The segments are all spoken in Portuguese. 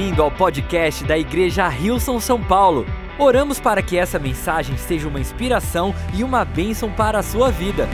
bem-vindo ao podcast da Igreja Rilson São Paulo. Oramos para que essa mensagem seja uma inspiração e uma bênção para a sua vida.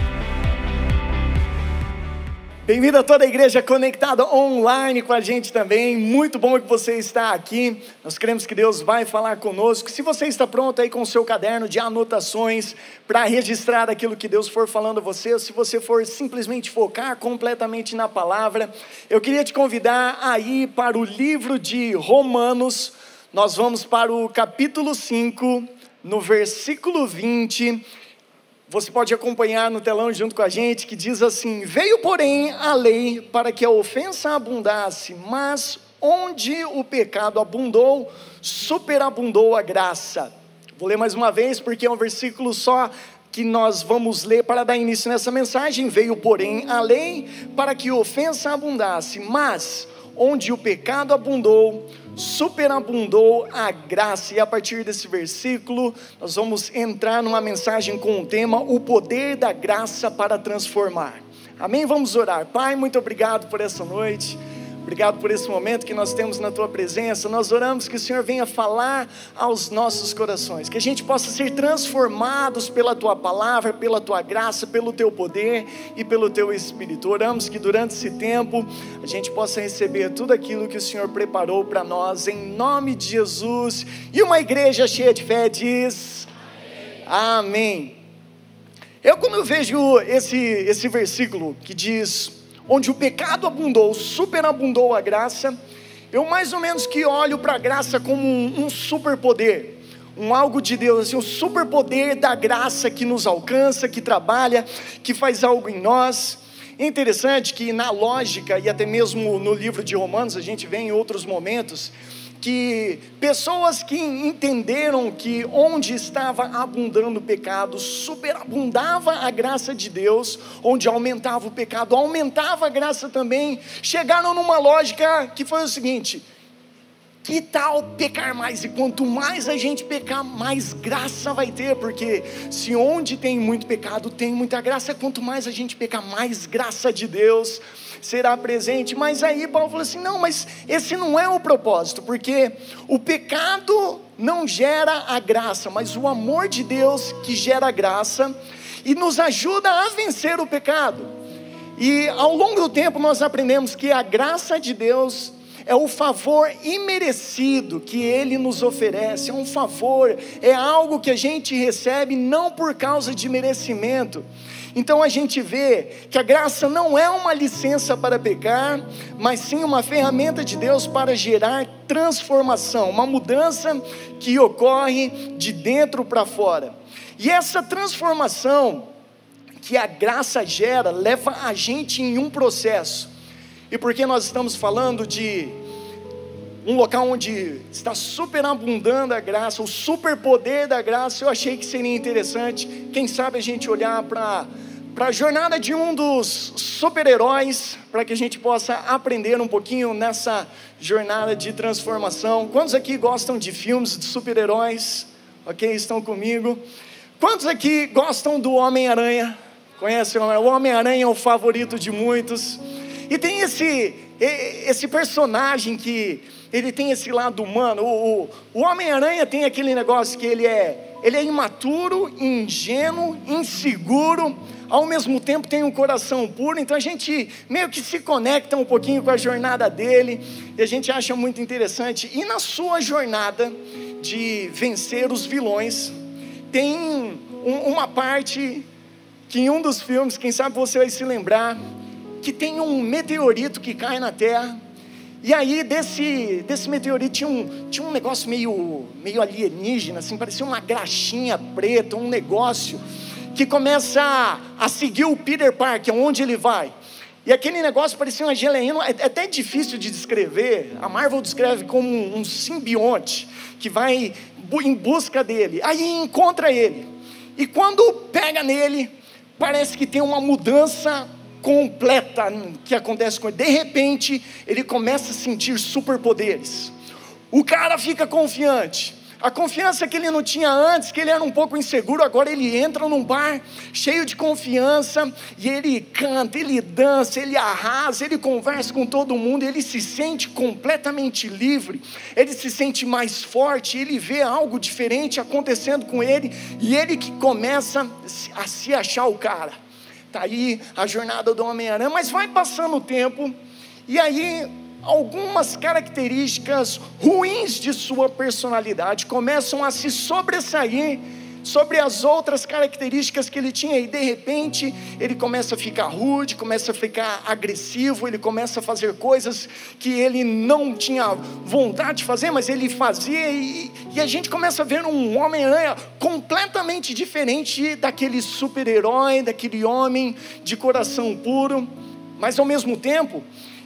Bem-vindo a toda a igreja conectada online com a gente também. Muito bom que você está aqui. Nós cremos que Deus vai falar conosco. Se você está pronto aí com o seu caderno de anotações para registrar aquilo que Deus for falando a você, ou se você for simplesmente focar completamente na palavra, eu queria te convidar a ir para o livro de Romanos. Nós vamos para o capítulo 5, no versículo 20 você pode acompanhar no telão junto com a gente, que diz assim: Veio, porém, a lei para que a ofensa abundasse, mas onde o pecado abundou, superabundou a graça. Vou ler mais uma vez, porque é um versículo só que nós vamos ler para dar início nessa mensagem. Veio, porém, a lei para que a ofensa abundasse, mas onde o pecado abundou, superabundou a graça. E a partir desse versículo, nós vamos entrar numa mensagem com o tema O poder da graça para transformar. Amém? Vamos orar. Pai, muito obrigado por essa noite. Obrigado por esse momento que nós temos na tua presença. Nós oramos que o Senhor venha falar aos nossos corações, que a gente possa ser transformados pela tua palavra, pela tua graça, pelo teu poder e pelo teu espírito. Oramos que durante esse tempo a gente possa receber tudo aquilo que o Senhor preparou para nós, em nome de Jesus. E uma igreja cheia de fé diz: Amém. Amém. Eu, quando eu vejo esse, esse versículo que diz onde o pecado abundou, superabundou a graça, eu mais ou menos que olho para a graça como um, um superpoder, um algo de Deus, assim, um superpoder da graça que nos alcança, que trabalha, que faz algo em nós. É interessante que na lógica e até mesmo no livro de Romanos, a gente vê em outros momentos, que pessoas que entenderam que onde estava abundando o pecado, superabundava a graça de Deus, onde aumentava o pecado, aumentava a graça também, chegaram numa lógica que foi o seguinte: que tal pecar mais? E quanto mais a gente pecar, mais graça vai ter, porque se onde tem muito pecado, tem muita graça, quanto mais a gente pecar, mais graça de Deus será presente. Mas aí Paulo falou assim: não, mas esse não é o propósito, porque o pecado não gera a graça, mas o amor de Deus que gera a graça e nos ajuda a vencer o pecado. E ao longo do tempo nós aprendemos que a graça de Deus é o favor imerecido que Ele nos oferece, é um favor, é algo que a gente recebe não por causa de merecimento, então a gente vê que a graça não é uma licença para pecar, mas sim uma ferramenta de Deus para gerar transformação, uma mudança que ocorre de dentro para fora. E essa transformação que a graça gera leva a gente em um processo. E porque nós estamos falando de um local onde está superabundando a graça, o superpoder da graça, eu achei que seria interessante, quem sabe a gente olhar para para a jornada de um dos super-heróis, para que a gente possa aprender um pouquinho nessa jornada de transformação. Quantos aqui gostam de filmes de super-heróis? Ok, estão comigo. Quantos aqui gostam do Homem-Aranha? Conhecem o Homem-Aranha? é o favorito de muitos. E tem esse, esse personagem que ele tem esse lado humano. O, o, o Homem-Aranha tem aquele negócio que ele é, ele é imaturo, ingênuo, inseguro, ao mesmo tempo tem um coração puro, então a gente meio que se conecta um pouquinho com a jornada dele, e a gente acha muito interessante. E na sua jornada de vencer os vilões, tem um, uma parte que em um dos filmes, quem sabe você vai se lembrar, que tem um meteorito que cai na Terra, e aí desse, desse meteorito tinha um, tinha um negócio meio, meio alienígena, assim, parecia uma graxinha preta, um negócio que começa a, a seguir o Peter Parker, onde ele vai. E aquele negócio parecia uma geleia, é, é até difícil de descrever. A Marvel descreve como um simbionte que vai em busca dele. Aí encontra ele. E quando pega nele, parece que tem uma mudança completa que acontece com ele. De repente, ele começa a sentir superpoderes. O cara fica confiante. A confiança que ele não tinha antes, que ele era um pouco inseguro, agora ele entra num bar cheio de confiança e ele canta, ele dança, ele arrasa, ele conversa com todo mundo, ele se sente completamente livre, ele se sente mais forte, ele vê algo diferente acontecendo com ele e ele que começa a se achar o cara. Tá aí a jornada do Homem-Aranha, mas vai passando o tempo e aí algumas características ruins de sua personalidade começam a se sobressair sobre as outras características que ele tinha, e de repente ele começa a ficar rude, começa a ficar agressivo, ele começa a fazer coisas que ele não tinha vontade de fazer, mas ele fazia, e, e a gente começa a ver um Homem-Aranha completamente diferente daquele super-herói, daquele homem de coração puro, mas ao mesmo tempo,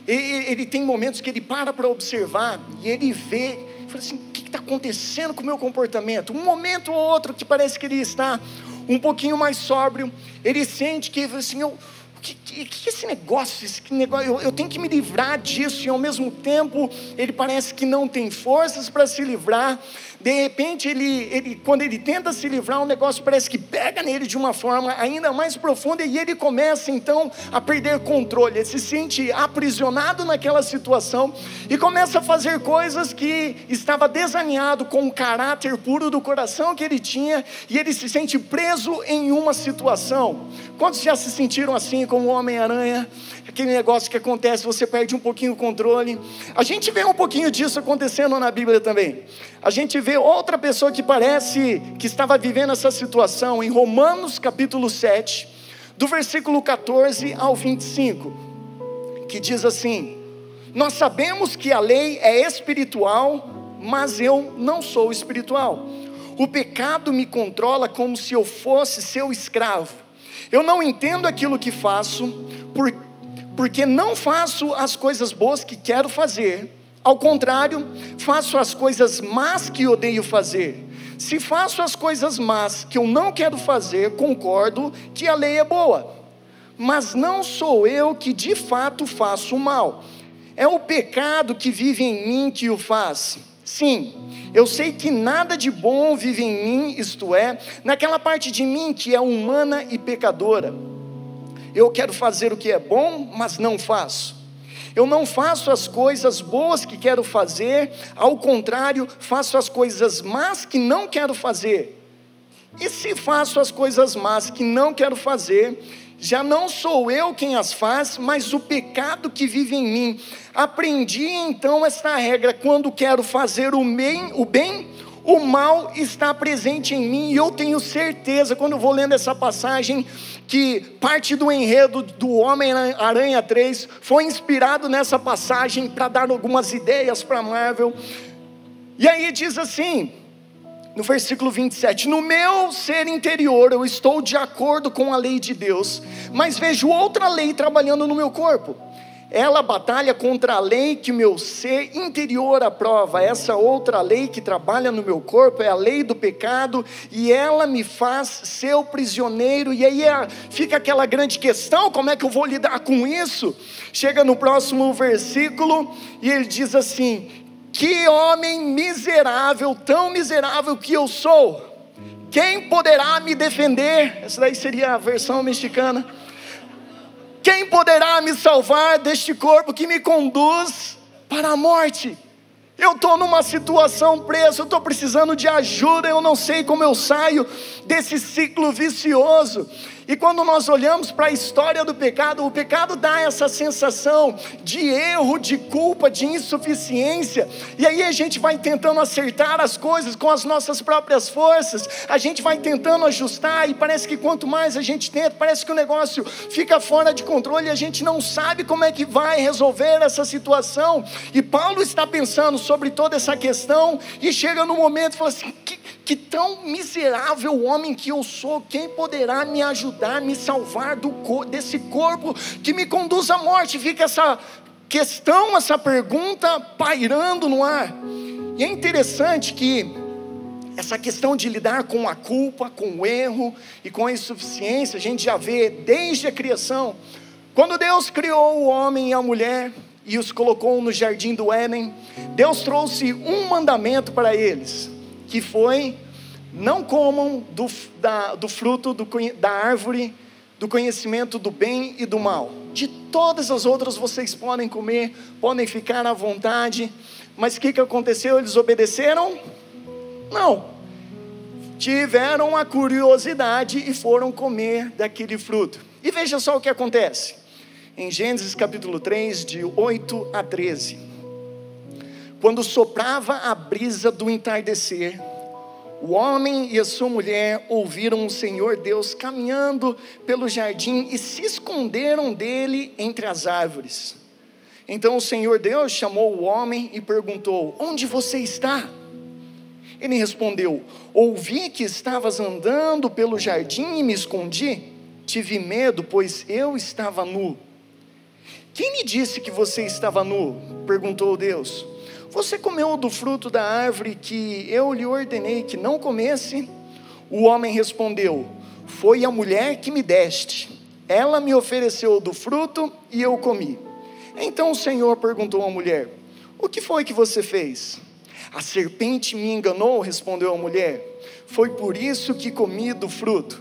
ele, ele tem momentos que ele para para observar e ele vê, fala assim: o que está acontecendo com o meu comportamento? Um momento ou outro que parece que ele está um pouquinho mais sóbrio, ele sente que assim, eu, que, que, que esse negócio, esse negócio eu, eu, tenho que me livrar disso, e ao mesmo tempo ele parece que não tem forças para se livrar. De repente, ele, ele, quando ele tenta se livrar, o negócio parece que pega nele de uma forma ainda mais profunda e ele começa então a perder controle. Ele se sente aprisionado naquela situação e começa a fazer coisas que estava desalinhado com o caráter puro do coração que ele tinha e ele se sente preso em uma situação. Quantos já se sentiram assim como o Homem-Aranha? Aquele negócio que acontece, você perde um pouquinho o controle. A gente vê um pouquinho disso acontecendo na Bíblia também. A gente vê outra pessoa que parece que estava vivendo essa situação em Romanos capítulo 7, do versículo 14 ao 25, que diz assim: Nós sabemos que a lei é espiritual, mas eu não sou espiritual. O pecado me controla como se eu fosse seu escravo. Eu não entendo aquilo que faço, porque não faço as coisas boas que quero fazer ao contrário, faço as coisas más que odeio fazer. Se faço as coisas más que eu não quero fazer, concordo que a lei é boa. Mas não sou eu que de fato faço o mal. É o pecado que vive em mim que o faz. Sim, eu sei que nada de bom vive em mim, isto é, naquela parte de mim que é humana e pecadora. Eu quero fazer o que é bom, mas não faço. Eu não faço as coisas boas que quero fazer, ao contrário, faço as coisas más que não quero fazer. E se faço as coisas más que não quero fazer, já não sou eu quem as faz, mas o pecado que vive em mim. Aprendi então esta regra: quando quero fazer o bem, o bem, o mal está presente em mim, e eu tenho certeza, quando eu vou lendo essa passagem, que parte do enredo do Homem-Aranha 3 foi inspirado nessa passagem para dar algumas ideias para Marvel. E aí diz assim, no versículo 27, no meu ser interior eu estou de acordo com a lei de Deus, mas vejo outra lei trabalhando no meu corpo ela batalha contra a lei que meu ser interior aprova. Essa outra lei que trabalha no meu corpo é a lei do pecado e ela me faz seu prisioneiro. E aí é, fica aquela grande questão: como é que eu vou lidar com isso? Chega no próximo versículo e ele diz assim: Que homem miserável, tão miserável que eu sou. Quem poderá me defender? Essa daí seria a versão mexicana. Quem poderá me salvar deste corpo que me conduz para a morte? Eu estou numa situação presa, eu estou precisando de ajuda, eu não sei como eu saio desse ciclo vicioso. E quando nós olhamos para a história do pecado, o pecado dá essa sensação de erro, de culpa, de insuficiência. E aí a gente vai tentando acertar as coisas com as nossas próprias forças, a gente vai tentando ajustar, e parece que quanto mais a gente tenta, parece que o negócio fica fora de controle e a gente não sabe como é que vai resolver essa situação. E Paulo está pensando sobre toda essa questão e chega no momento e fala assim: que, que tão miserável homem que eu sou, quem poderá me ajudar, me salvar do, desse corpo que me conduz à morte? Fica essa questão, essa pergunta pairando no ar. E é interessante que essa questão de lidar com a culpa, com o erro e com a insuficiência, a gente já vê desde a criação. Quando Deus criou o homem e a mulher e os colocou no jardim do Éden, Deus trouxe um mandamento para eles que foi: não comam do, da, do fruto do, da árvore do conhecimento do bem e do mal. De todas as outras vocês podem comer, podem ficar à vontade, mas o que, que aconteceu? Eles obedeceram? Não. Tiveram a curiosidade e foram comer daquele fruto. E veja só o que acontece. Em Gênesis capítulo 3, de 8 a 13. Quando soprava a brisa do entardecer, o homem e a sua mulher ouviram o Senhor Deus caminhando pelo jardim e se esconderam dele entre as árvores. Então o Senhor Deus chamou o homem e perguntou: Onde você está? Ele respondeu: Ouvi que estavas andando pelo jardim e me escondi. Tive medo, pois eu estava nu. Quem me disse que você estava nu? perguntou Deus. Você comeu do fruto da árvore que eu lhe ordenei que não comesse? O homem respondeu: Foi a mulher que me deste. Ela me ofereceu do fruto e eu comi. Então o Senhor perguntou à mulher: O que foi que você fez? A serpente me enganou, respondeu a mulher. Foi por isso que comi do fruto.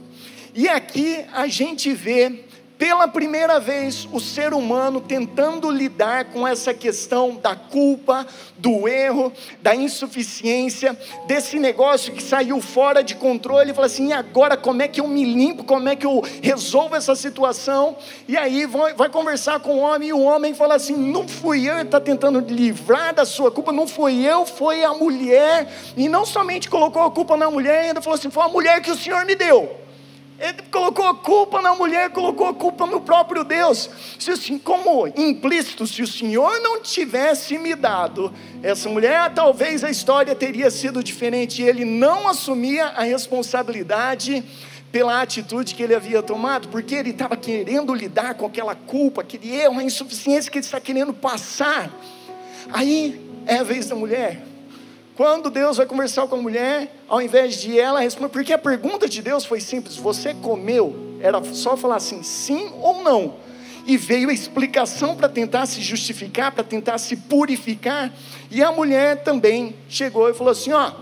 E aqui a gente vê pela primeira vez, o ser humano tentando lidar com essa questão da culpa, do erro, da insuficiência, desse negócio que saiu fora de controle, ele fala assim: e agora como é que eu me limpo, como é que eu resolvo essa situação? E aí vai, vai conversar com o homem, e o homem fala assim: não fui eu, ele está tentando livrar da sua culpa, não fui eu, foi a mulher, e não somente colocou a culpa na mulher, ainda falou assim: foi a mulher que o Senhor me deu. Ele colocou a culpa na mulher, colocou a culpa no próprio Deus. Se assim, como implícito, se o Senhor não tivesse me dado essa mulher, talvez a história teria sido diferente. Ele não assumia a responsabilidade pela atitude que ele havia tomado, porque ele estava querendo lidar com aquela culpa, aquele erro, uma insuficiência que ele está querendo passar. Aí é a vez da mulher. Quando Deus vai conversar com a mulher, ao invés de ela responder, porque a pergunta de Deus foi simples: você comeu? Era só falar assim, sim ou não. E veio a explicação para tentar se justificar, para tentar se purificar. E a mulher também chegou e falou assim: ó,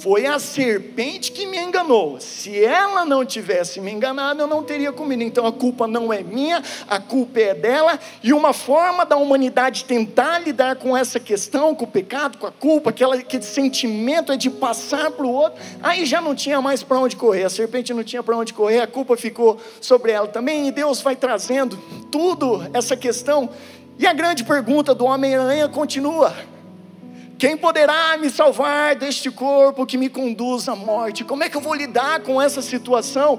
foi a serpente que me enganou. Se ela não tivesse me enganado, eu não teria comido. Então a culpa não é minha, a culpa é dela. E uma forma da humanidade tentar lidar com essa questão, com o pecado, com a culpa, aquela, aquele sentimento é de passar para o outro. Aí já não tinha mais para onde correr. A serpente não tinha para onde correr, a culpa ficou sobre ela também. E Deus vai trazendo tudo essa questão. E a grande pergunta do Homem-Aranha continua quem poderá me salvar deste corpo que me conduz à morte? Como é que eu vou lidar com essa situação?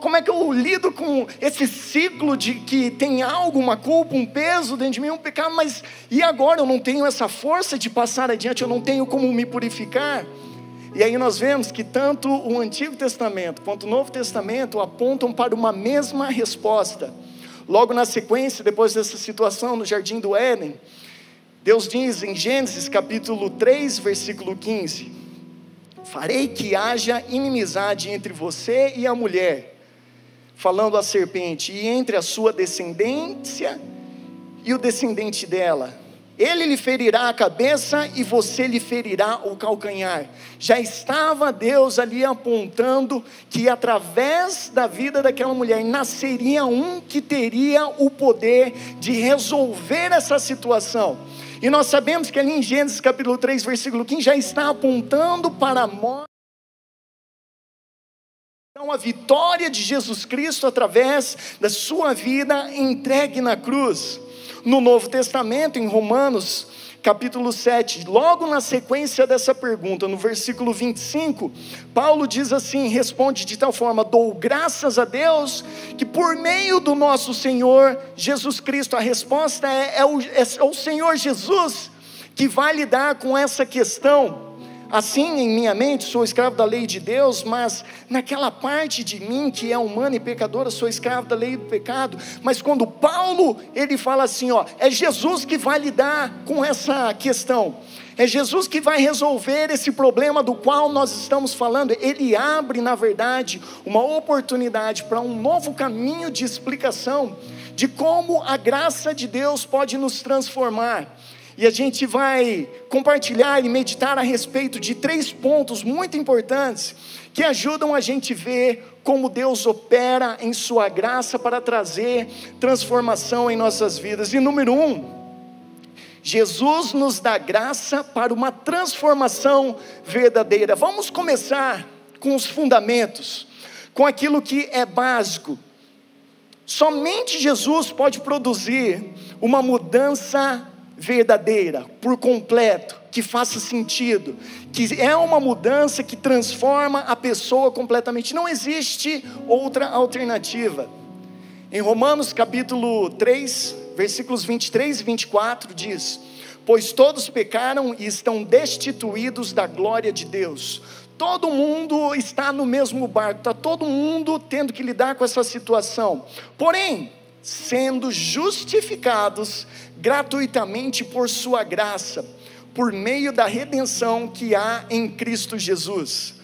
Como é que eu lido com esse ciclo de que tem algo, uma culpa, um peso dentro de mim, um pecado, mas e agora eu não tenho essa força de passar adiante, eu não tenho como me purificar? E aí nós vemos que tanto o Antigo Testamento quanto o Novo Testamento apontam para uma mesma resposta. Logo na sequência, depois dessa situação no jardim do Éden, Deus diz em Gênesis capítulo 3, versículo 15: Farei que haja inimizade entre você e a mulher, falando a serpente, e entre a sua descendência e o descendente dela. Ele lhe ferirá a cabeça e você lhe ferirá o calcanhar. Já estava Deus ali apontando que através da vida daquela mulher nasceria um que teria o poder de resolver essa situação. E nós sabemos que ali em Gênesis capítulo 3, versículo 15, já está apontando para a morte. Então, a vitória de Jesus Cristo através da sua vida entregue na cruz. No Novo Testamento, em Romanos capítulo 7, logo na sequência dessa pergunta, no versículo 25, Paulo diz assim: responde de tal forma: dou graças a Deus que por meio do nosso Senhor Jesus Cristo, a resposta é, é, o, é o Senhor Jesus que vai lidar com essa questão Assim, em minha mente, sou escravo da lei de Deus, mas naquela parte de mim que é humana e pecadora, sou escravo da lei do pecado. Mas quando Paulo, ele fala assim, ó, é Jesus que vai lidar com essa questão. É Jesus que vai resolver esse problema do qual nós estamos falando. Ele abre, na verdade, uma oportunidade para um novo caminho de explicação de como a graça de Deus pode nos transformar. E a gente vai compartilhar e meditar a respeito de três pontos muito importantes que ajudam a gente ver como Deus opera em Sua graça para trazer transformação em nossas vidas. E número um, Jesus nos dá graça para uma transformação verdadeira. Vamos começar com os fundamentos, com aquilo que é básico. Somente Jesus pode produzir uma mudança verdadeira, por completo, que faça sentido, que é uma mudança que transforma a pessoa completamente. Não existe outra alternativa. Em Romanos capítulo 3, versículos 23 e 24 diz: Pois todos pecaram e estão destituídos da glória de Deus. Todo mundo está no mesmo barco, está todo mundo tendo que lidar com essa situação. Porém, sendo justificados gratuitamente por Sua graça, por meio da redenção que há em Cristo Jesus.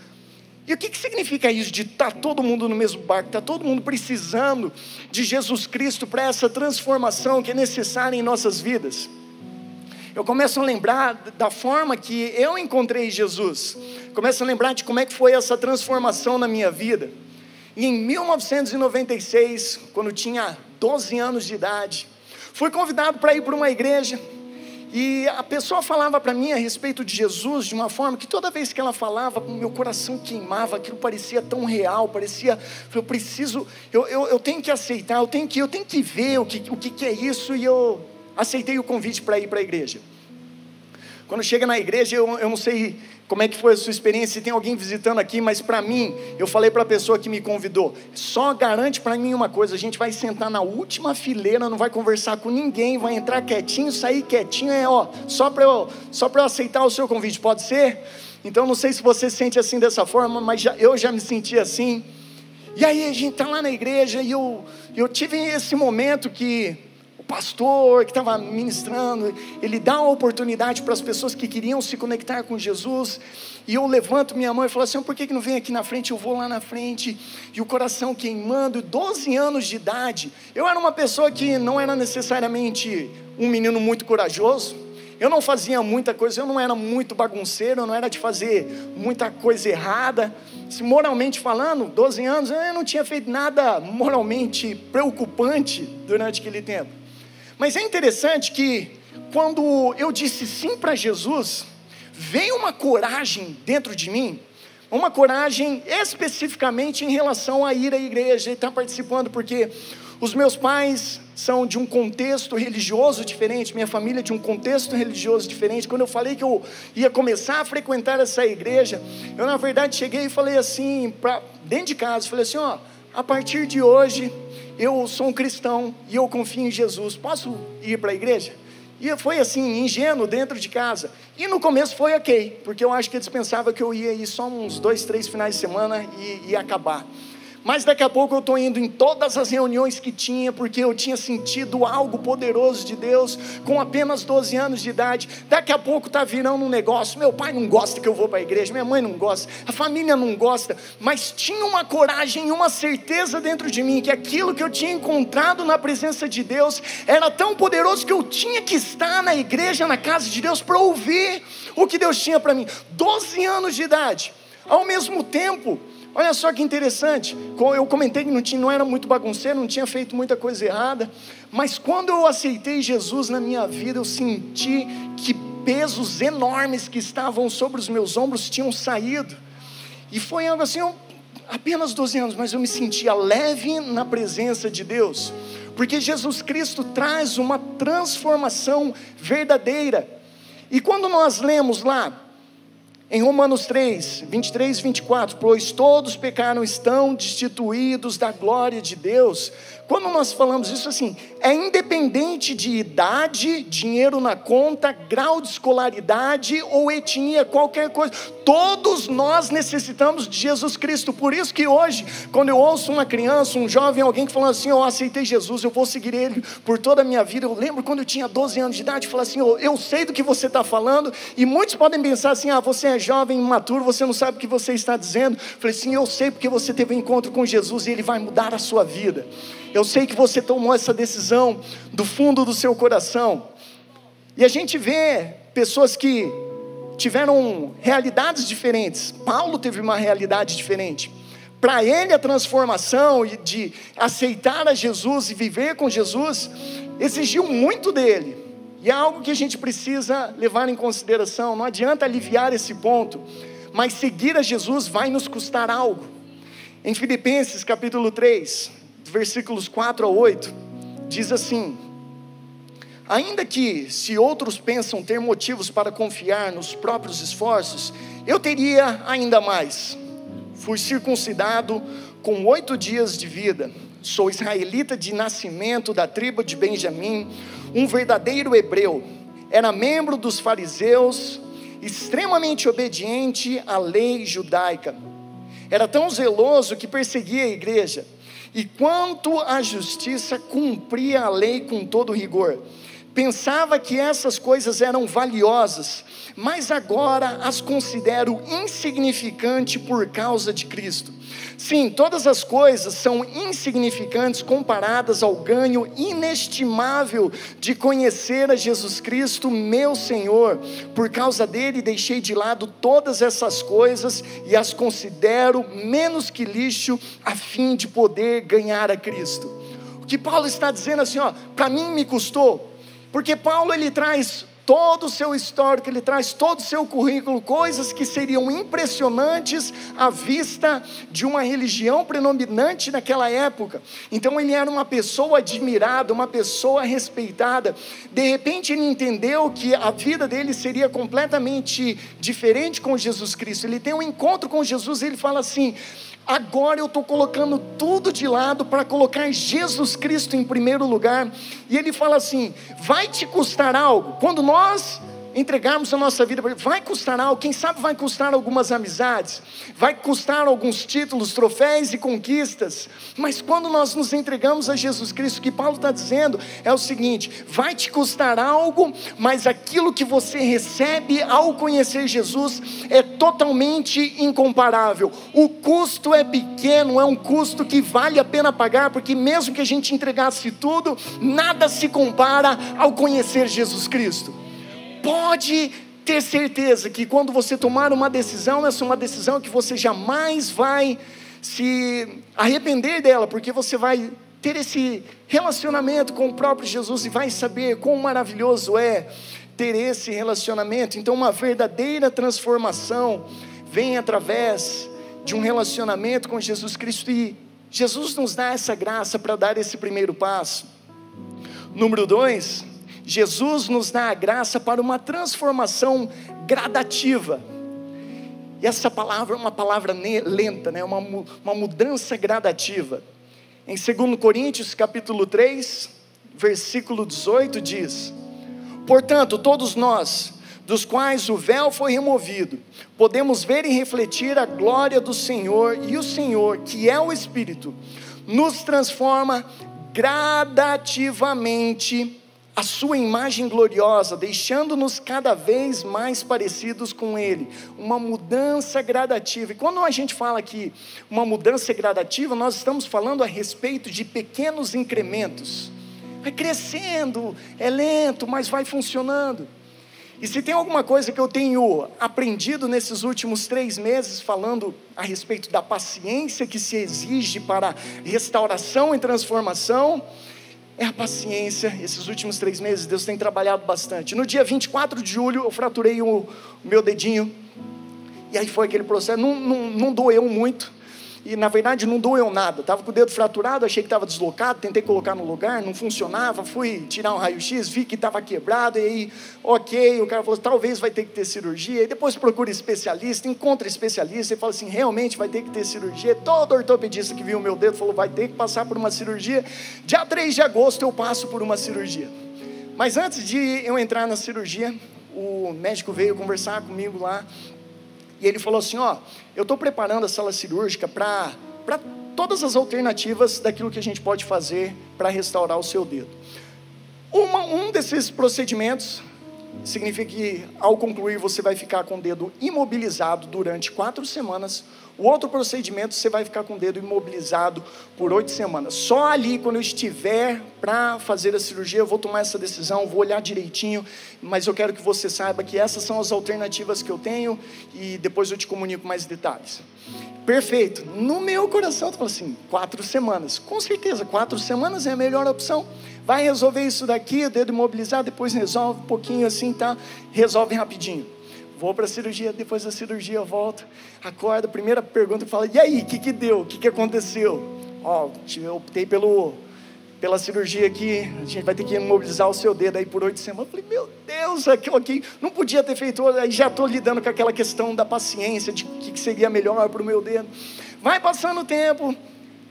E o que, que significa isso de estar tá todo mundo no mesmo barco, está todo mundo precisando de Jesus Cristo para essa transformação que é necessária em nossas vidas? Eu começo a lembrar da forma que eu encontrei Jesus, começo a lembrar de como é que foi essa transformação na minha vida. E em 1996, quando tinha 12 anos de idade, fui convidado para ir para uma igreja e a pessoa falava para mim a respeito de Jesus de uma forma que toda vez que ela falava, meu coração queimava, aquilo parecia tão real, parecia, eu preciso, eu, eu, eu tenho que aceitar, eu tenho que, eu tenho que ver o que, o que, é isso, e eu aceitei o convite para ir para a igreja. Quando chega na igreja, eu, eu não sei como é que foi a sua experiência, se tem alguém visitando aqui, mas para mim, eu falei para a pessoa que me convidou, só garante para mim uma coisa, a gente vai sentar na última fileira, não vai conversar com ninguém, vai entrar quietinho, sair quietinho, é ó, só para eu, só eu aceitar o seu convite, pode ser? Então não sei se você se sente assim dessa forma, mas já, eu já me senti assim. E aí a gente está lá na igreja e eu, eu tive esse momento que pastor que estava ministrando, ele dá uma oportunidade para as pessoas que queriam se conectar com Jesus, e eu levanto minha mão e falo assim: por que, que não vem aqui na frente? Eu vou lá na frente, e o coração queimando, 12 anos de idade. Eu era uma pessoa que não era necessariamente um menino muito corajoso, eu não fazia muita coisa, eu não era muito bagunceiro, eu não era de fazer muita coisa errada. Se moralmente falando, 12 anos, eu não tinha feito nada moralmente preocupante durante aquele tempo. Mas é interessante que quando eu disse sim para Jesus, veio uma coragem dentro de mim, uma coragem especificamente em relação a ir à igreja e estar participando, porque os meus pais são de um contexto religioso diferente, minha família é de um contexto religioso diferente. Quando eu falei que eu ia começar a frequentar essa igreja, eu na verdade cheguei e falei assim, pra, dentro de casa, falei assim: ó, a partir de hoje eu sou um cristão e eu confio em Jesus, posso ir para a igreja? E foi assim, ingênuo dentro de casa. E no começo foi ok, porque eu acho que eles pensavam que eu ia ir só uns dois, três finais de semana e ia acabar. Mas daqui a pouco eu estou indo em todas as reuniões que tinha, porque eu tinha sentido algo poderoso de Deus com apenas 12 anos de idade. Daqui a pouco está virando um negócio. Meu pai não gosta que eu vou para a igreja, minha mãe não gosta, a família não gosta, mas tinha uma coragem e uma certeza dentro de mim que aquilo que eu tinha encontrado na presença de Deus era tão poderoso que eu tinha que estar na igreja, na casa de Deus, para ouvir o que Deus tinha para mim. 12 anos de idade. Ao mesmo tempo, Olha só que interessante, eu comentei que não, tinha, não era muito bagunceiro, não tinha feito muita coisa errada, mas quando eu aceitei Jesus na minha vida, eu senti que pesos enormes que estavam sobre os meus ombros tinham saído, e foi algo assim, eu, apenas 12 anos, mas eu me sentia leve na presença de Deus, porque Jesus Cristo traz uma transformação verdadeira, e quando nós lemos lá, em Romanos 3, 23 e 24, pois todos pecaram, estão destituídos da glória de Deus. Quando nós falamos isso assim, é independente de idade, dinheiro na conta, grau de escolaridade ou etnia, qualquer coisa. Todos nós necessitamos de Jesus Cristo. Por isso que hoje, quando eu ouço uma criança, um jovem, alguém que fala assim, eu aceitei Jesus, eu vou seguir Ele por toda a minha vida. Eu lembro quando eu tinha 12 anos de idade, falei assim, eu sei do que você está falando. E muitos podem pensar assim, ah, você é jovem, imaturo, você não sabe o que você está dizendo. Eu falei assim, eu sei porque você teve um encontro com Jesus e Ele vai mudar a sua vida. Eu sei que você tomou essa decisão do fundo do seu coração. E a gente vê pessoas que tiveram realidades diferentes. Paulo teve uma realidade diferente. Para ele, a transformação de aceitar a Jesus e viver com Jesus exigiu muito dele. E é algo que a gente precisa levar em consideração. Não adianta aliviar esse ponto, mas seguir a Jesus vai nos custar algo. Em Filipenses capítulo 3, versículos 4 a 8, diz assim: Ainda que, se outros pensam ter motivos para confiar nos próprios esforços, eu teria ainda mais. Fui circuncidado com oito dias de vida, sou israelita de nascimento da tribo de Benjamim, um verdadeiro hebreu, era membro dos fariseus, extremamente obediente à lei judaica. Era tão zeloso que perseguia a igreja, e quanto à justiça, cumpria a lei com todo rigor. Pensava que essas coisas eram valiosas, mas agora as considero insignificantes por causa de Cristo. Sim, todas as coisas são insignificantes comparadas ao ganho inestimável de conhecer a Jesus Cristo, meu Senhor. Por causa dele, deixei de lado todas essas coisas e as considero menos que lixo, a fim de poder ganhar a Cristo. O que Paulo está dizendo assim, ó, para mim me custou, porque Paulo ele traz todo o seu histórico, ele traz todo o seu currículo, coisas que seriam impressionantes à vista de uma religião predominante naquela época. Então ele era uma pessoa admirada, uma pessoa respeitada. De repente ele entendeu que a vida dele seria completamente diferente com Jesus Cristo. Ele tem um encontro com Jesus e ele fala assim: Agora eu estou colocando tudo de lado para colocar Jesus Cristo em primeiro lugar. E ele fala assim: vai te custar algo. Quando nós entregarmos a nossa vida vai custar algo, quem sabe vai custar algumas amizades, vai custar alguns títulos, troféus e conquistas, mas quando nós nos entregamos a Jesus Cristo, o que Paulo está dizendo é o seguinte: vai te custar algo, mas aquilo que você recebe ao conhecer Jesus é totalmente incomparável. O custo é pequeno, é um custo que vale a pena pagar, porque mesmo que a gente entregasse tudo, nada se compara ao conhecer Jesus Cristo pode ter certeza que quando você tomar uma decisão, essa é uma decisão que você jamais vai se arrepender dela, porque você vai ter esse relacionamento com o próprio Jesus e vai saber quão maravilhoso é ter esse relacionamento. Então, uma verdadeira transformação vem através de um relacionamento com Jesus Cristo e Jesus nos dá essa graça para dar esse primeiro passo. Número dois, Jesus nos dá a graça para uma transformação gradativa. E essa palavra é uma palavra lenta, né? uma, uma mudança gradativa. Em 2 Coríntios capítulo 3, versículo 18 diz: Portanto, todos nós, dos quais o véu foi removido, podemos ver e refletir a glória do Senhor, e o Senhor, que é o Espírito, nos transforma gradativamente a sua imagem gloriosa, deixando-nos cada vez mais parecidos com Ele. Uma mudança gradativa. E quando a gente fala aqui uma mudança gradativa, nós estamos falando a respeito de pequenos incrementos. Vai crescendo, é lento, mas vai funcionando. E se tem alguma coisa que eu tenho aprendido nesses últimos três meses, falando a respeito da paciência que se exige para restauração e transformação, é a paciência. Esses últimos três meses, Deus tem trabalhado bastante. No dia 24 de julho, eu fraturei o, meu dedinho. E aí foi aquele processo. Não, não, não doeu muito. E na verdade não doeu nada. Estava com o dedo fraturado, achei que estava deslocado, tentei colocar no lugar, não funcionava. Fui tirar um raio-x, vi que estava quebrado. E aí, ok, o cara falou: talvez vai ter que ter cirurgia. E depois procura especialista, encontra especialista e fala assim: realmente vai ter que ter cirurgia. Todo ortopedista que viu o meu dedo falou: vai ter que passar por uma cirurgia. Dia 3 de agosto eu passo por uma cirurgia. Mas antes de eu entrar na cirurgia, o médico veio conversar comigo lá e ele falou assim: Ó, eu estou preparando a sala cirúrgica para todas as alternativas daquilo que a gente pode fazer para restaurar o seu dedo. Uma, um desses procedimentos significa que ao concluir você vai ficar com o dedo imobilizado durante quatro semanas. O outro procedimento você vai ficar com o dedo imobilizado por oito semanas. Só ali, quando eu estiver para fazer a cirurgia, eu vou tomar essa decisão, vou olhar direitinho, mas eu quero que você saiba que essas são as alternativas que eu tenho e depois eu te comunico mais detalhes. Perfeito. No meu coração, eu falo assim: quatro semanas. Com certeza, quatro semanas é a melhor opção vai resolver isso daqui, o dedo imobilizado, depois resolve um pouquinho assim, tá? Resolve rapidinho. Vou para a cirurgia, depois da cirurgia eu volto, acordo, primeira pergunta fala, e aí, o que, que deu? O que, que aconteceu? Ó, eu optei pelo, pela cirurgia aqui, a gente vai ter que imobilizar o seu dedo aí por oito semanas. Eu falei, meu Deus, aquilo aqui, não podia ter feito, aí já estou lidando com aquela questão da paciência, de o que, seria melhor para o meu dedo. Vai passando o tempo,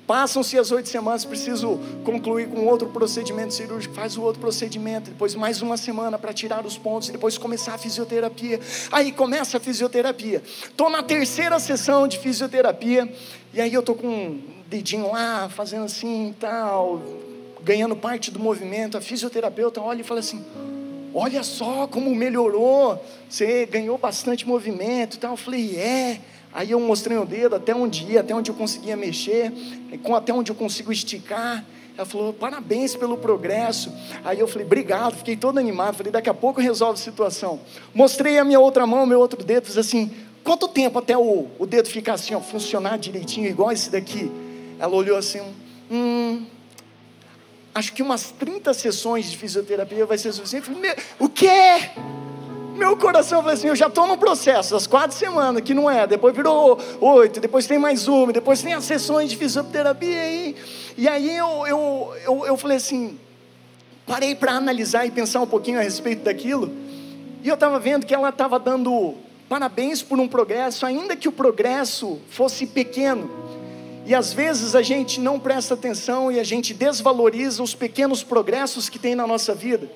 Passam-se as oito semanas, preciso concluir com outro procedimento cirúrgico, faz o outro procedimento, depois mais uma semana para tirar os pontos, depois começar a fisioterapia. Aí começa a fisioterapia. Estou na terceira sessão de fisioterapia, e aí eu estou com um dedinho lá, fazendo assim tal, ganhando parte do movimento. A fisioterapeuta olha e fala assim: Olha só como melhorou, você ganhou bastante movimento e tal. Eu falei: É. Aí eu mostrei o dedo até onde ia, até onde eu conseguia mexer, até onde eu consigo esticar. Ela falou, parabéns pelo progresso. Aí eu falei, obrigado, fiquei todo animado. Falei, daqui a pouco resolve a situação. Mostrei a minha outra mão, meu outro dedo, fiz assim, quanto tempo até o, o dedo ficar assim, ó, funcionar direitinho, igual esse daqui? Ela olhou assim, hum, acho que umas 30 sessões de fisioterapia vai ser suficiente. Eu falei, o quê? meu coração falou assim: eu já estou no processo, das quatro semanas, que não é, depois virou oito, depois tem mais uma, depois tem as sessões de fisioterapia. E, e aí eu, eu, eu, eu falei assim: parei para analisar e pensar um pouquinho a respeito daquilo, e eu estava vendo que ela estava dando parabéns por um progresso, ainda que o progresso fosse pequeno. E às vezes a gente não presta atenção e a gente desvaloriza os pequenos progressos que tem na nossa vida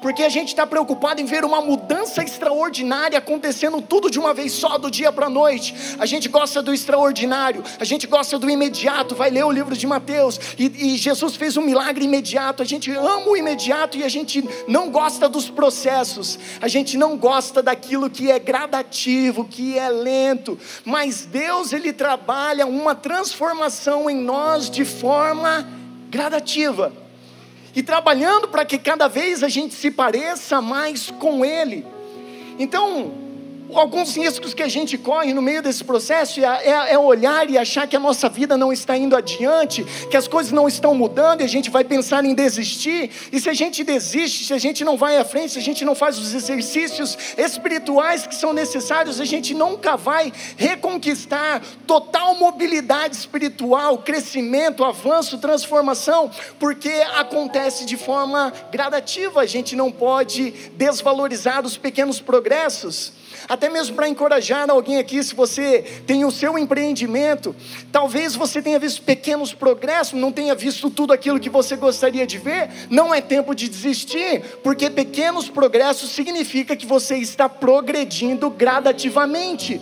porque a gente está preocupado em ver uma mudança extraordinária acontecendo tudo de uma vez só, do dia para a noite. A gente gosta do extraordinário, a gente gosta do imediato. Vai ler o livro de Mateus e, e Jesus fez um milagre imediato. A gente ama o imediato e a gente não gosta dos processos, a gente não gosta daquilo que é gradativo, que é lento. Mas Deus, Ele trabalha uma transformação em nós de forma gradativa e trabalhando para que cada vez a gente se pareça mais com Ele. Então, alguns riscos que a gente corre no meio desse processo é, é, é, olhar e achar que a nossa vida não está indo adiante, que as coisas não estão mudando e a gente vai pensar em desistir. E se a gente desiste, se a gente não vai à frente, se a gente não faz os exercícios espirituais que são necessários, a gente nunca vai reconquistar total mobilidade espiritual, crescimento, avanço, transformação, porque acontece de forma gradativa. A gente não pode desvalorizar os pequenos progressos até mesmo para encorajar alguém aqui, se você tem o seu empreendimento, talvez você tenha visto pequenos progressos, não tenha visto tudo aquilo que você gostaria de ver, não é tempo de desistir, porque pequenos progressos significa que você está progredindo gradativamente.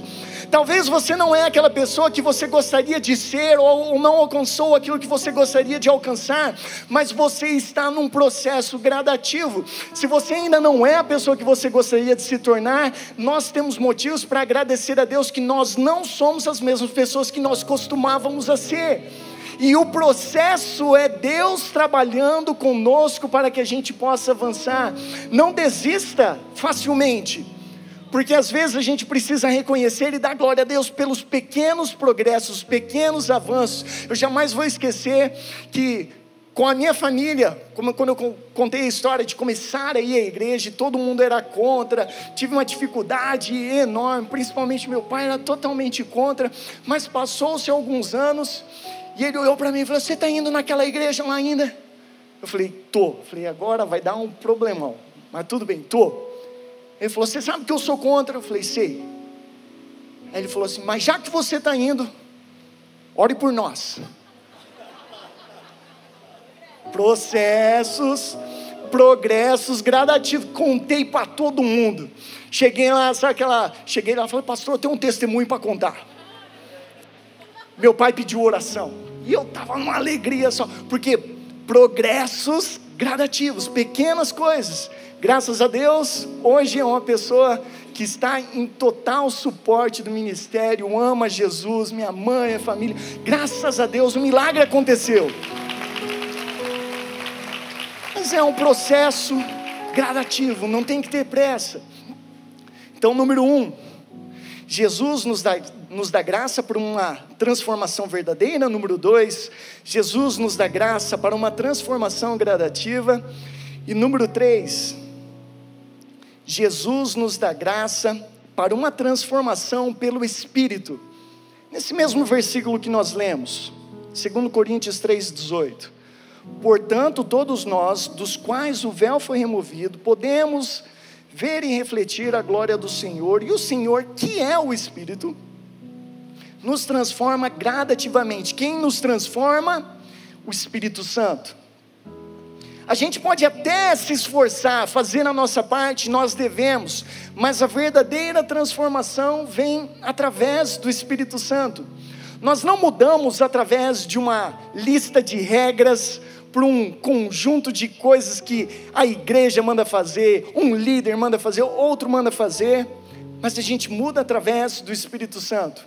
Talvez você não é aquela pessoa que você gostaria de ser ou não alcançou aquilo que você gostaria de alcançar, mas você está num processo gradativo. Se você ainda não é a pessoa que você gostaria de se tornar, nós temos motivos para agradecer a Deus que nós não somos as mesmas pessoas que nós costumávamos a ser. E o processo é Deus trabalhando conosco para que a gente possa avançar. Não desista facilmente porque às vezes a gente precisa reconhecer e dar glória a Deus pelos pequenos progressos, pequenos avanços. Eu jamais vou esquecer que com a minha família, como quando eu contei a história de começar a ir à igreja, todo mundo era contra, tive uma dificuldade enorme, principalmente meu pai era totalmente contra, mas passou-se alguns anos e ele olhou para mim e falou: Você está indo naquela igreja lá ainda? Eu falei: Tô. Eu falei: Agora vai dar um problemão, mas tudo bem, tô. Ele falou: Você sabe que eu sou contra? Eu falei: Sei. Aí ele falou assim: Mas já que você está indo, ore por nós. Processos, progressos gradativos. Contei para todo mundo. Cheguei lá, sabe aquela. Cheguei lá e falei: Pastor, eu tenho um testemunho para contar. Meu pai pediu oração. E eu estava numa alegria só. Porque progressos gradativos, pequenas coisas Graças a Deus, hoje é uma pessoa que está em total suporte do ministério, ama Jesus, minha mãe, a família. Graças a Deus, um milagre aconteceu. Mas é um processo gradativo, não tem que ter pressa. Então, número um, Jesus nos dá, nos dá graça para uma transformação verdadeira. Número dois, Jesus nos dá graça para uma transformação gradativa. E número três, Jesus nos dá graça para uma transformação pelo Espírito. Nesse mesmo versículo que nós lemos, 2 Coríntios 3,18. Portanto, todos nós, dos quais o véu foi removido, podemos ver e refletir a glória do Senhor, e o Senhor, que é o Espírito, nos transforma gradativamente. Quem nos transforma? O Espírito Santo. A gente pode até se esforçar, fazer a nossa parte, nós devemos, mas a verdadeira transformação vem através do Espírito Santo. Nós não mudamos através de uma lista de regras, para um conjunto de coisas que a igreja manda fazer, um líder manda fazer, outro manda fazer, mas a gente muda através do Espírito Santo.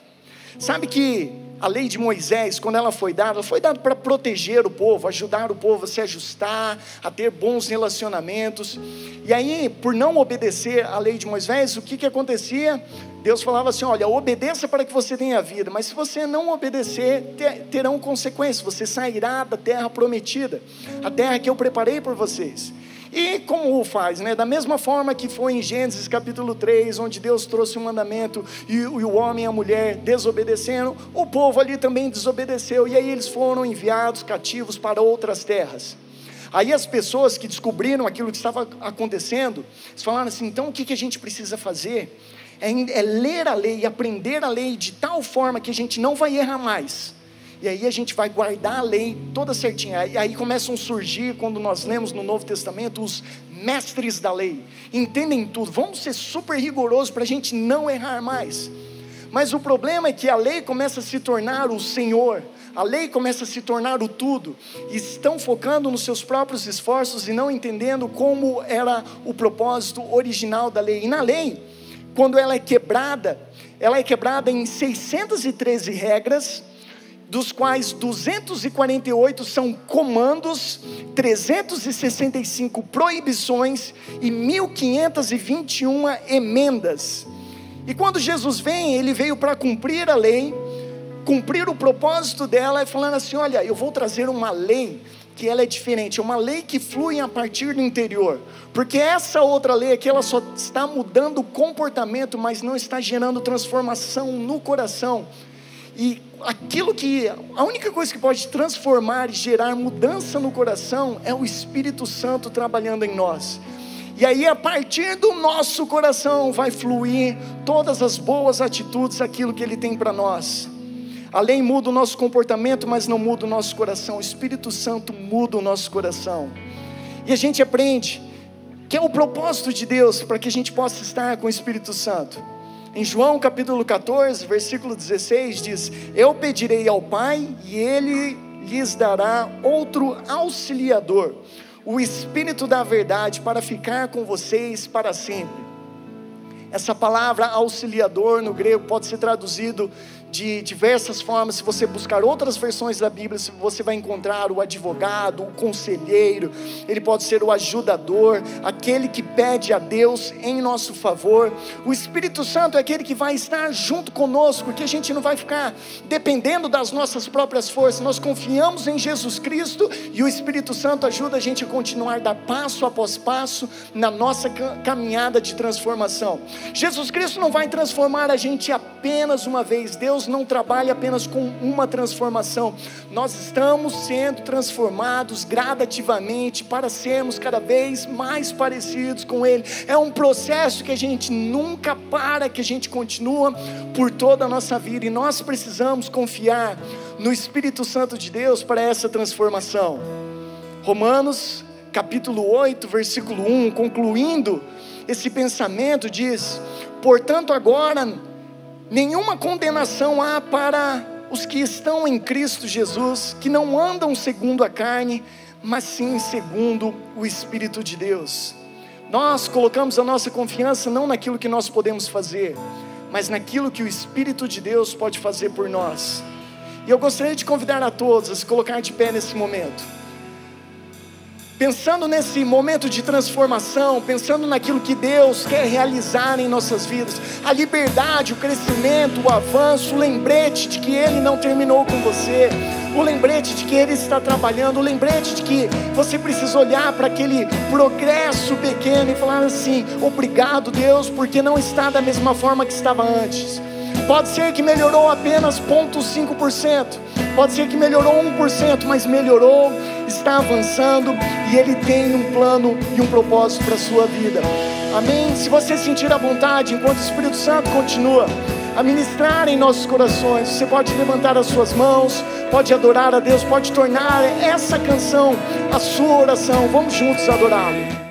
Sabe que a lei de Moisés, quando ela foi dada, ela foi dada para proteger o povo, ajudar o povo a se ajustar, a ter bons relacionamentos. E aí, por não obedecer à lei de Moisés, o que, que acontecia? Deus falava assim: olha, obedeça para que você tenha vida, mas se você não obedecer, terão consequências. Você sairá da terra prometida, a terra que eu preparei por vocês. E como o faz, né? Da mesma forma que foi em Gênesis capítulo 3, onde Deus trouxe um mandamento e, o homem e a mulher desobedecendo, o povo ali também desobedeceu, e aí eles foram enviados cativos para outras terras. Aí as pessoas que descobriram aquilo que estava acontecendo, falaram assim: então o que, que a gente precisa fazer? É, é ler a lei aprender a lei de tal forma que a gente não vai errar mais e aí a gente vai guardar a lei toda certinha. E aí começam a surgir, quando nós lemos no Novo Testamento, os mestres da lei. Entendem tudo. Vamos ser super rigorosos para a gente não errar mais. Mas o problema é que a lei começa a se tornar o Senhor, a lei começa a se tornar o tudo, e estão focando nos seus próprios esforços e não entendendo como era o propósito original da lei. E na lei, quando ela é quebrada, ela é quebrada em 613 regras, dos quais 248 são comandos, 365 proibições e 1521 emendas. E quando Jesus vem, ele veio para cumprir a lei, cumprir o propósito dela, e falando assim: olha, eu vou trazer uma lei que ela é diferente, é uma lei que flui a partir do interior, porque essa outra lei aqui ela só está mudando o comportamento, mas não está gerando transformação no coração. E aquilo que a única coisa que pode transformar e gerar mudança no coração é o Espírito Santo trabalhando em nós. E aí, a partir do nosso coração, vai fluir todas as boas atitudes, aquilo que Ele tem para nós. A lei muda o nosso comportamento, mas não muda o nosso coração. O Espírito Santo muda o nosso coração. E a gente aprende que é o propósito de Deus para que a gente possa estar com o Espírito Santo. Em João capítulo 14, versículo 16 diz: Eu pedirei ao Pai e ele lhes dará outro auxiliador, o Espírito da Verdade, para ficar com vocês para sempre. Essa palavra auxiliador no grego pode ser traduzido de diversas formas. Se você buscar outras versões da Bíblia, você vai encontrar o advogado, o conselheiro, ele pode ser o ajudador, aquele que pede a Deus em nosso favor. O Espírito Santo é aquele que vai estar junto conosco, que a gente não vai ficar dependendo das nossas próprias forças. Nós confiamos em Jesus Cristo e o Espírito Santo ajuda a gente a continuar dar passo após passo na nossa caminhada de transformação. Jesus Cristo não vai transformar a gente apenas uma vez. Deus Deus não trabalha apenas com uma transformação, nós estamos sendo transformados gradativamente para sermos cada vez mais parecidos com Ele. É um processo que a gente nunca para, que a gente continua por toda a nossa vida e nós precisamos confiar no Espírito Santo de Deus para essa transformação. Romanos capítulo 8, versículo 1, concluindo esse pensamento, diz: Portanto, agora Nenhuma condenação há para os que estão em Cristo Jesus, que não andam segundo a carne, mas sim segundo o Espírito de Deus. Nós colocamos a nossa confiança não naquilo que nós podemos fazer, mas naquilo que o Espírito de Deus pode fazer por nós. E eu gostaria de convidar a todos a se colocar de pé nesse momento. Pensando nesse momento de transformação, pensando naquilo que Deus quer realizar em nossas vidas, a liberdade, o crescimento, o avanço, o lembrete de que Ele não terminou com você, o lembrete de que Ele está trabalhando, o lembrete de que você precisa olhar para aquele progresso pequeno e falar assim: obrigado, Deus, porque não está da mesma forma que estava antes. Pode ser que melhorou apenas 0,5%, pode ser que melhorou 1%, mas melhorou, está avançando e Ele tem um plano e um propósito para a sua vida. Amém? Se você sentir a vontade, enquanto o Espírito Santo continua a ministrar em nossos corações, você pode levantar as suas mãos, pode adorar a Deus, pode tornar essa canção a sua oração. Vamos juntos adorá-lo.